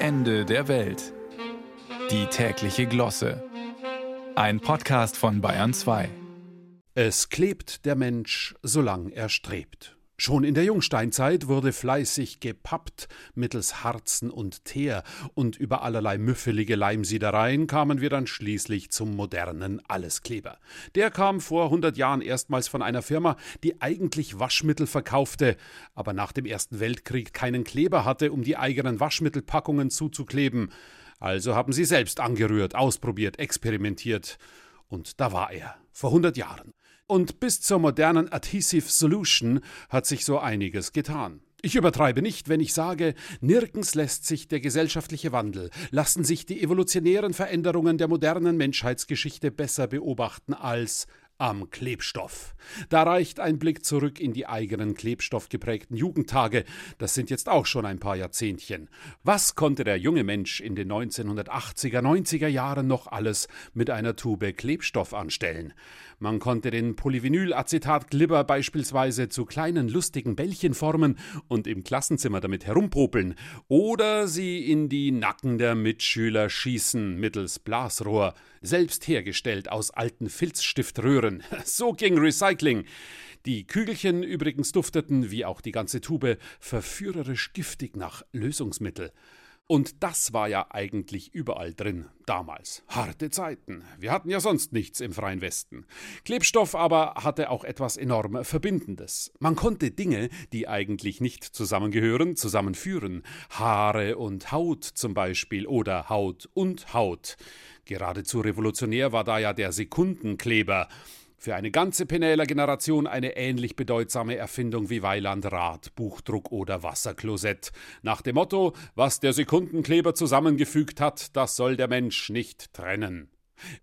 Ende der Welt. Die tägliche Glosse. Ein Podcast von Bayern 2. Es klebt der Mensch, solang er strebt. Schon in der Jungsteinzeit wurde fleißig gepappt mittels Harzen und Teer, und über allerlei müffelige Leimsiedereien kamen wir dann schließlich zum modernen Alleskleber. Der kam vor hundert Jahren erstmals von einer Firma, die eigentlich Waschmittel verkaufte, aber nach dem Ersten Weltkrieg keinen Kleber hatte, um die eigenen Waschmittelpackungen zuzukleben. Also haben sie selbst angerührt, ausprobiert, experimentiert. Und da war er, vor hundert Jahren. Und bis zur modernen Adhesive Solution hat sich so einiges getan. Ich übertreibe nicht, wenn ich sage, nirgends lässt sich der gesellschaftliche Wandel, lassen sich die evolutionären Veränderungen der modernen Menschheitsgeschichte besser beobachten als am Klebstoff. Da reicht ein Blick zurück in die eigenen klebstoffgeprägten Jugendtage, das sind jetzt auch schon ein paar Jahrzehntchen. Was konnte der junge Mensch in den 1980er, 90er Jahren noch alles mit einer Tube Klebstoff anstellen? Man konnte den Polyvinylacetat-Glibber beispielsweise zu kleinen lustigen Bällchen formen und im Klassenzimmer damit herumpopeln oder sie in die Nacken der Mitschüler schießen mittels Blasrohr, selbst hergestellt aus alten Filzstiftröhren. So ging Recycling. Die Kügelchen übrigens dufteten, wie auch die ganze Tube, verführerisch giftig nach Lösungsmittel. Und das war ja eigentlich überall drin, damals. Harte Zeiten. Wir hatten ja sonst nichts im freien Westen. Klebstoff aber hatte auch etwas enorm Verbindendes. Man konnte Dinge, die eigentlich nicht zusammengehören, zusammenführen. Haare und Haut zum Beispiel oder Haut und Haut. Geradezu revolutionär war da ja der Sekundenkleber. Für eine ganze Penäler-Generation eine ähnlich bedeutsame Erfindung wie Weilandrad, Buchdruck oder Wasserklosett. Nach dem Motto: Was der Sekundenkleber zusammengefügt hat, das soll der Mensch nicht trennen.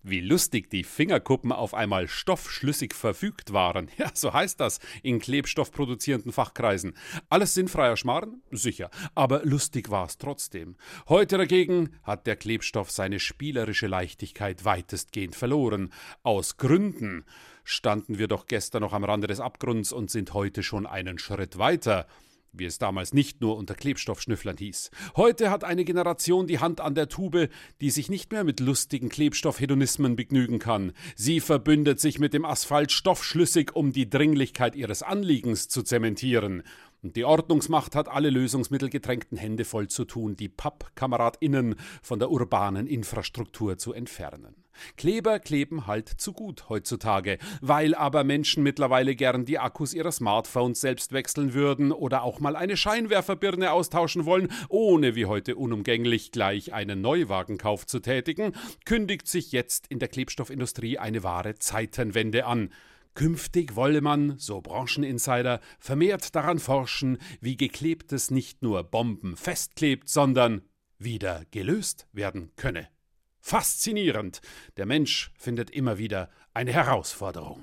Wie lustig die Fingerkuppen auf einmal stoffschlüssig verfügt waren. Ja, so heißt das in klebstoffproduzierenden Fachkreisen. Alles sinnfreier Schmarrn? Sicher. Aber lustig war es trotzdem. Heute dagegen hat der Klebstoff seine spielerische Leichtigkeit weitestgehend verloren. Aus Gründen. Standen wir doch gestern noch am Rande des Abgrunds und sind heute schon einen Schritt weiter wie es damals nicht nur unter Klebstoffschnüfflern hieß. Heute hat eine Generation die Hand an der Tube, die sich nicht mehr mit lustigen Klebstoffhedonismen begnügen kann. Sie verbündet sich mit dem Asphalt stoffschlüssig, um die Dringlichkeit ihres Anliegens zu zementieren. Und die Ordnungsmacht hat alle lösungsmittelgetränkten Hände voll zu tun, die PappkameradInnen von der urbanen Infrastruktur zu entfernen. Kleber kleben halt zu gut heutzutage, weil aber Menschen mittlerweile gern die Akkus ihrer Smartphones selbst wechseln würden oder auch mal eine Scheinwerferbirne austauschen wollen, ohne wie heute unumgänglich gleich einen Neuwagenkauf zu tätigen, kündigt sich jetzt in der Klebstoffindustrie eine wahre Zeitenwende an. Künftig wolle man, so Brancheninsider, vermehrt daran forschen, wie Geklebtes nicht nur Bomben festklebt, sondern wieder gelöst werden könne. Faszinierend. Der Mensch findet immer wieder eine Herausforderung.